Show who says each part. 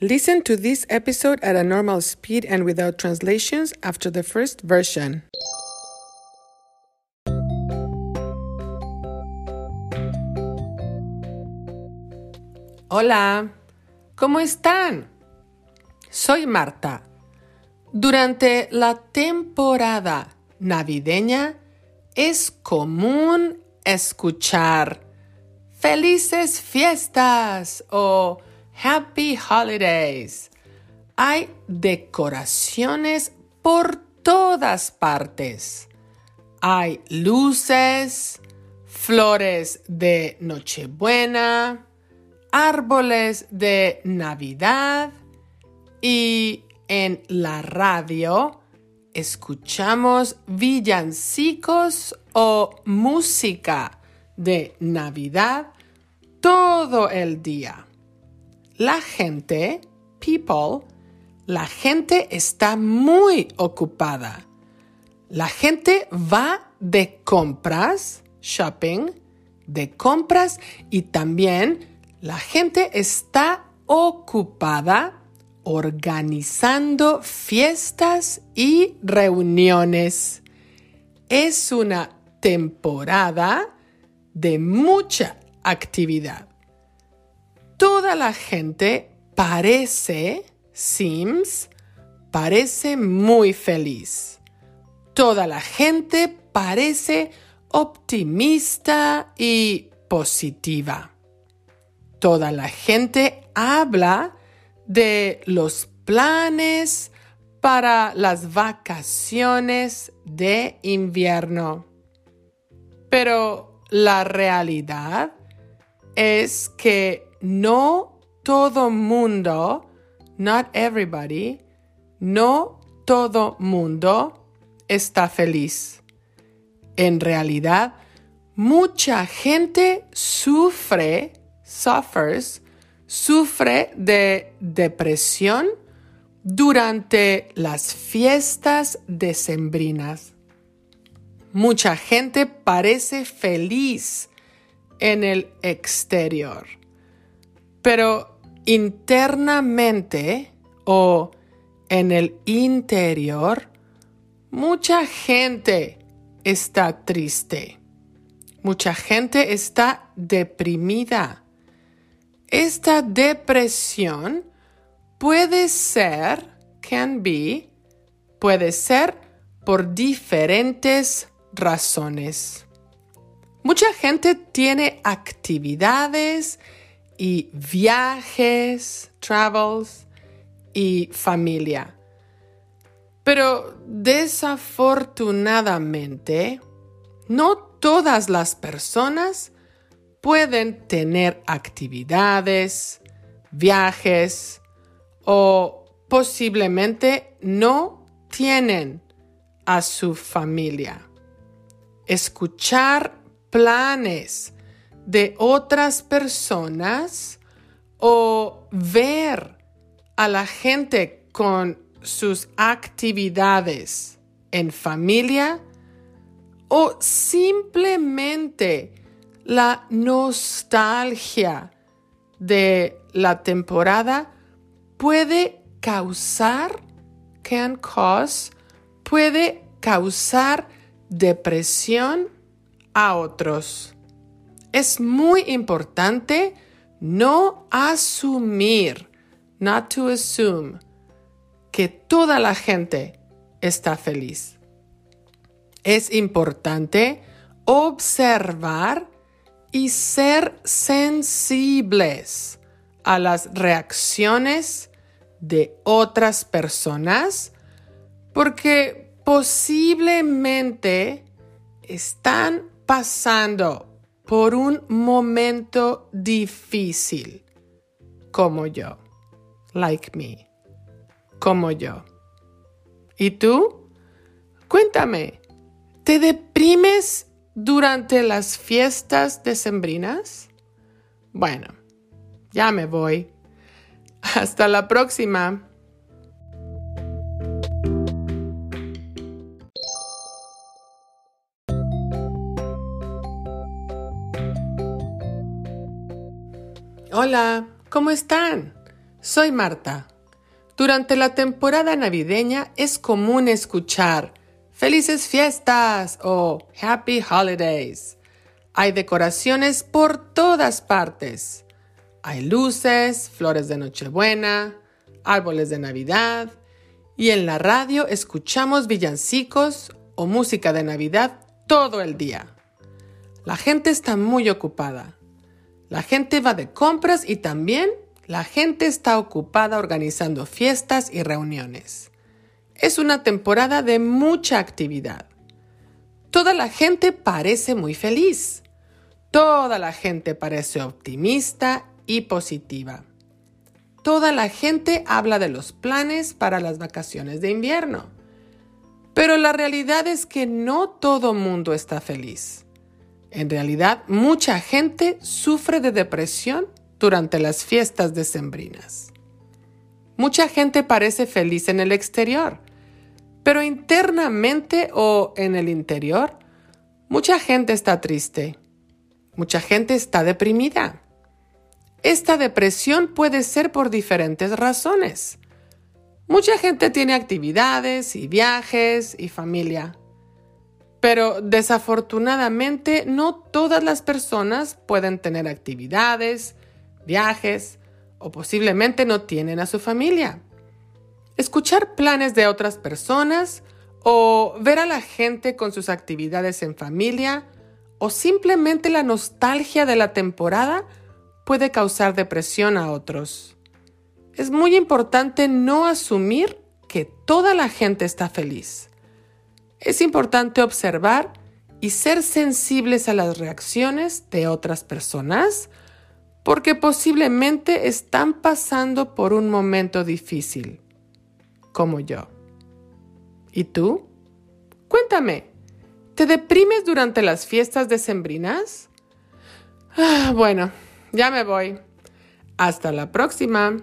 Speaker 1: Listen to this episode at a normal speed and without translations after the first version. Hola, ¿cómo están? Soy Marta. Durante la temporada navideña es común escuchar felices fiestas o happy holidays. Hay decoraciones por todas partes. Hay luces, flores de Nochebuena, árboles de Navidad y en la radio escuchamos villancicos o música de Navidad todo el día. La gente, people, la gente está muy ocupada. La gente va de compras, shopping, de compras y también la gente está ocupada organizando fiestas y reuniones. Es una temporada de mucha actividad. Toda la gente parece, seems, parece muy feliz. Toda la gente parece optimista y positiva. Toda la gente habla de los planes para las vacaciones de invierno. Pero la realidad es que no todo mundo, not everybody, no todo mundo está feliz. En realidad, mucha gente sufre, suffers, sufre de depresión durante las fiestas decembrinas. Mucha gente parece feliz en el exterior, pero internamente o en el interior, mucha gente está triste. Mucha gente está deprimida esta depresión puede ser, can be, puede ser por diferentes razones. Mucha gente tiene actividades y viajes, travels y familia. Pero desafortunadamente, no todas las personas pueden tener actividades, viajes o posiblemente no tienen a su familia. Escuchar planes de otras personas o ver a la gente con sus actividades en familia o simplemente la nostalgia de la temporada puede causar, can cause, puede causar depresión a otros. Es muy importante no asumir, not to assume, que toda la gente está feliz. Es importante observar y ser sensibles a las reacciones de otras personas porque posiblemente están pasando por un momento difícil como yo, like me, como yo. ¿Y tú? Cuéntame, ¿te deprimes durante las fiestas decembrinas? Bueno, ya me voy. Hasta la próxima. Hola, ¿cómo están? Soy Marta. Durante la temporada navideña es común escuchar Felices fiestas o Happy Holidays. Hay decoraciones por todas partes. Hay luces, flores de Nochebuena, árboles de Navidad y en la radio escuchamos villancicos o música de Navidad todo el día. La gente está muy ocupada. La gente va de compras y también la gente está ocupada organizando fiestas y reuniones. Es una temporada de mucha actividad. Toda la gente parece muy feliz. Toda la gente parece optimista y positiva. Toda la gente habla de los planes para las vacaciones de invierno. Pero la realidad es que no todo mundo está feliz. En realidad, mucha gente sufre de depresión durante las fiestas decembrinas. Mucha gente parece feliz en el exterior, pero internamente o en el interior, mucha gente está triste. Mucha gente está deprimida. Esta depresión puede ser por diferentes razones. Mucha gente tiene actividades y viajes y familia. Pero desafortunadamente no todas las personas pueden tener actividades, viajes o posiblemente no tienen a su familia. Escuchar planes de otras personas o ver a la gente con sus actividades en familia o simplemente la nostalgia de la temporada puede causar depresión a otros. Es muy importante no asumir que toda la gente está feliz. Es importante observar y ser sensibles a las reacciones de otras personas porque posiblemente están pasando por un momento difícil, como yo. ¿Y tú? Cuéntame, ¿te deprimes durante las fiestas decembrinas? Ah, bueno, ya me voy. Hasta la próxima.